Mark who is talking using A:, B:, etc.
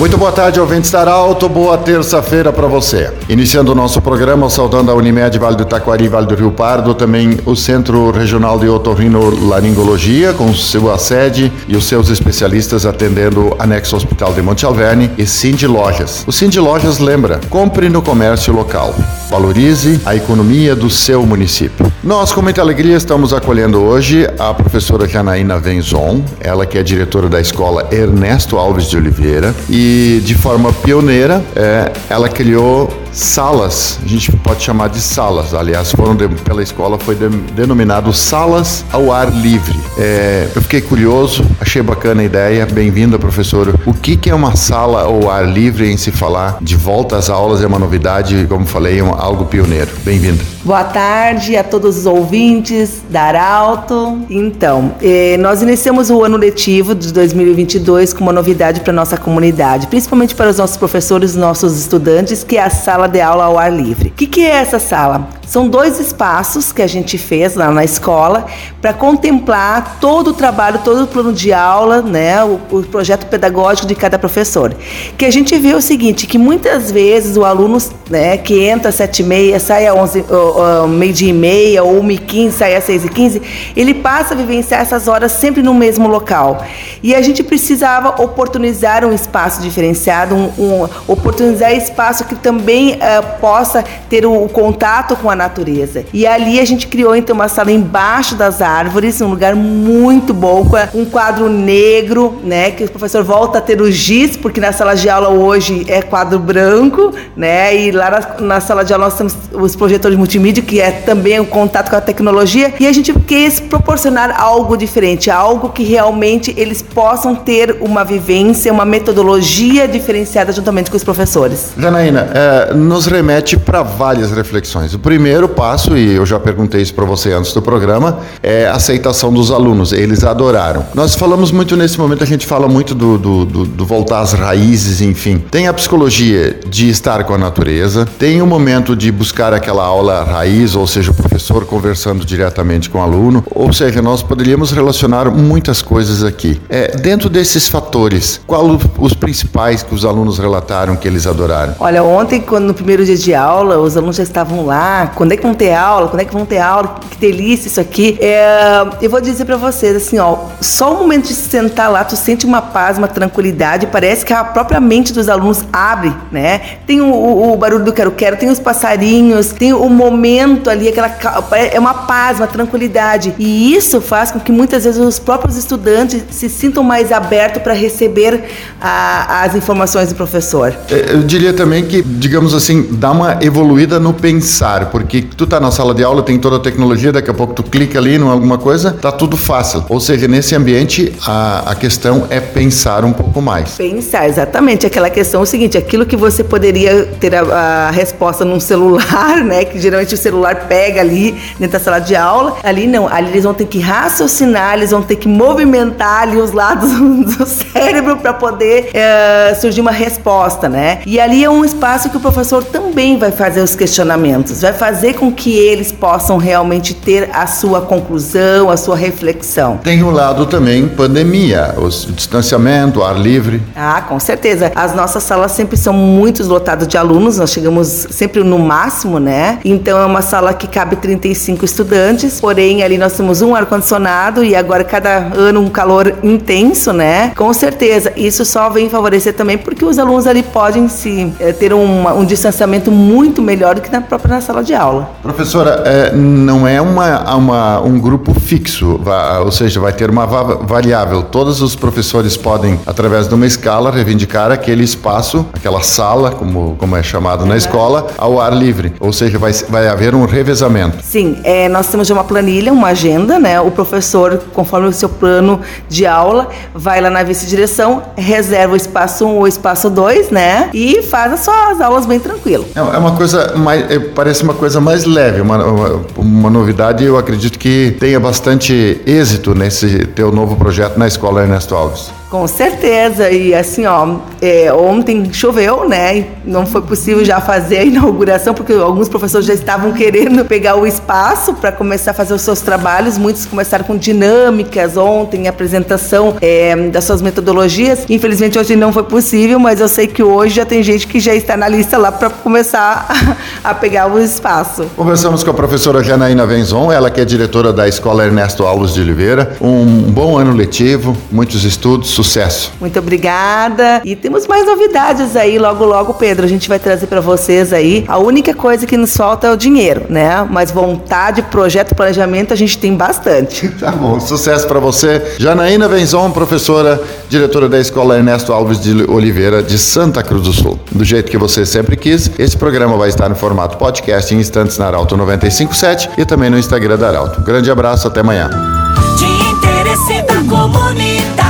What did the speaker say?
A: Muito boa tarde, ouvintes da Alto. Boa terça-feira para você. Iniciando o nosso programa, saudando a Unimed Vale do Taquari, Vale do Rio Pardo, também o Centro Regional de Otorrinolaringologia, com sua sede e os seus especialistas atendendo anexo Hospital de Monte Alverne e Cindy Lojas. O Cindy Lojas lembra: compre no comércio local. Valorize a economia do seu município. Nós, com muita alegria, estamos acolhendo hoje a professora Janaína Venzon, ela que é diretora da escola Ernesto Alves de Oliveira e de forma pioneira é, ela criou salas, a gente pode chamar de salas, aliás, foram de, pela escola foi de, denominado salas ao ar livre. É, eu fiquei curioso, achei bacana a ideia. Bem-vinda, professora. O que, que é uma sala ao ar livre em se falar de volta às aulas? É uma novidade, como falei, é um, algo pioneiro. Bem-vinda.
B: Boa tarde a todos os ouvintes da Arauto. Então, eh, nós iniciamos o ano letivo de 2022 com uma novidade para nossa comunidade, principalmente para os nossos professores, nossos estudantes, que é a sala de aula ao ar livre. O que, que é essa sala? São dois espaços que a gente fez lá na escola para contemplar todo o trabalho, todo o plano de aula, né, o, o, projeto pedagógico de cada professor. Que a gente vê o seguinte, que muitas vezes o aluno, né, que entra às sete e meia, sai às onze, uh, uh, meio dia e meia, ou uma e quinze, sai às seis e quinze, ele passa a vivenciar essas horas sempre no mesmo local. E a gente precisava oportunizar um espaço diferenciado, um, um oportunizar espaço que também uh, possa ter o, o contato com a natureza. E ali a gente criou então uma sala embaixo das árvores, um lugar muito bom, com um quadro negro, né? Que o professor volta a ter o giz, porque na sala de aula hoje é quadro branco, né? E lá na, na sala de aula nós temos os projetores multimídia, que é também o contato com a tecnologia. E a gente quis proporcionar algo diferente, algo que realmente eles possam ter uma vivência, uma metodologia diferenciada juntamente com os professores.
A: Janaína, é, nos remete para várias reflexões. O primeiro primeiro passo, e eu já perguntei isso para você antes do programa, é a aceitação dos alunos. Eles adoraram. Nós falamos muito nesse momento, a gente fala muito do, do, do, do voltar às raízes, enfim. Tem a psicologia de estar com a natureza, tem o momento de buscar aquela aula raiz, ou seja, o professor conversando diretamente com o aluno, ou seja, nós poderíamos relacionar muitas coisas aqui. É, dentro desses fatores, qual os principais que os alunos relataram que eles adoraram?
B: Olha, ontem, quando no primeiro dia de aula, os alunos já estavam lá, quando é que vão ter aula? Quando é que vão ter aula? Que delícia isso aqui. É, eu vou dizer para vocês, assim, ó, só o momento de sentar lá, tu sente uma paz, uma tranquilidade, parece que a própria mente dos alunos abre, né? Tem o, o, o barulho do quero-quero, tem os passarinhos, tem o momento ali, aquela é uma paz, uma tranquilidade. E isso faz com que muitas vezes os próprios estudantes se sintam mais abertos para receber a, as informações do professor.
A: É, eu diria também que, digamos assim, dá uma evoluída no pensar, porque porque tu tá na sala de aula, tem toda a tecnologia, daqui a pouco tu clica ali em alguma coisa, tá tudo fácil. Ou seja, nesse ambiente a, a questão é pensar um pouco mais.
B: Pensar, exatamente. Aquela questão é o seguinte, aquilo que você poderia ter a, a resposta num celular, né, que geralmente o celular pega ali dentro da sala de aula, ali não, ali eles vão ter que raciocinar, eles vão ter que movimentar ali os lados do cérebro para poder é, surgir uma resposta, né? E ali é um espaço que o professor também vai fazer os questionamentos, vai fazer fazer com que eles possam realmente ter a sua conclusão, a sua reflexão.
A: Tem um lado também pandemia, o distanciamento, o ar livre.
B: Ah, com certeza. As nossas salas sempre são muito lotadas de alunos, nós chegamos sempre no máximo, né? Então é uma sala que cabe 35 estudantes, porém ali nós temos um ar-condicionado e agora cada ano um calor intenso, né? Com certeza, isso só vem favorecer também porque os alunos ali podem se é, ter um, um distanciamento muito melhor do que na própria na sala de aula aula.
A: Professora, é, não é uma, uma, um grupo fixo, ou seja, vai ter uma variável. Todos os professores podem, através de uma escala, reivindicar aquele espaço, aquela sala, como, como é chamado na escola, ao ar livre. Ou seja, vai, vai haver um revezamento.
B: Sim, é, nós temos uma planilha, uma agenda, né? O professor, conforme o seu plano de aula, vai lá na vice-direção, reserva o espaço 1 um, ou o espaço 2, né? E faz as suas aulas bem tranquilo.
A: É, é uma coisa mais. É, parece uma coisa mais leve, uma, uma, uma novidade eu acredito que tenha bastante êxito nesse teu novo projeto na Escola Ernesto Alves.
B: Com certeza. E assim, ó, é, ontem choveu, né? Não foi possível já fazer a inauguração, porque alguns professores já estavam querendo pegar o espaço para começar a fazer os seus trabalhos. Muitos começaram com dinâmicas ontem, apresentação é, das suas metodologias. Infelizmente hoje não foi possível, mas eu sei que hoje já tem gente que já está na lista lá para começar a, a pegar o espaço.
A: Conversamos com a professora Janaína Venzon, ela que é diretora da Escola Ernesto Alves de Oliveira. Um bom ano letivo, muitos estudos, sucesso.
B: Muito obrigada. E temos mais novidades aí logo logo, Pedro. A gente vai trazer para vocês aí. A única coisa que nos falta é o dinheiro, né? Mas vontade, projeto, planejamento a gente tem bastante.
A: Tá bom, sucesso para você. Janaína Venzon, professora, diretora da Escola Ernesto Alves de Oliveira de Santa Cruz do Sul. Do jeito que você sempre quis, esse programa vai estar no formato podcast em instantes na Arauto 957 e também no Instagram da Arauto. grande abraço, até amanhã.
C: De interesse da comunidade,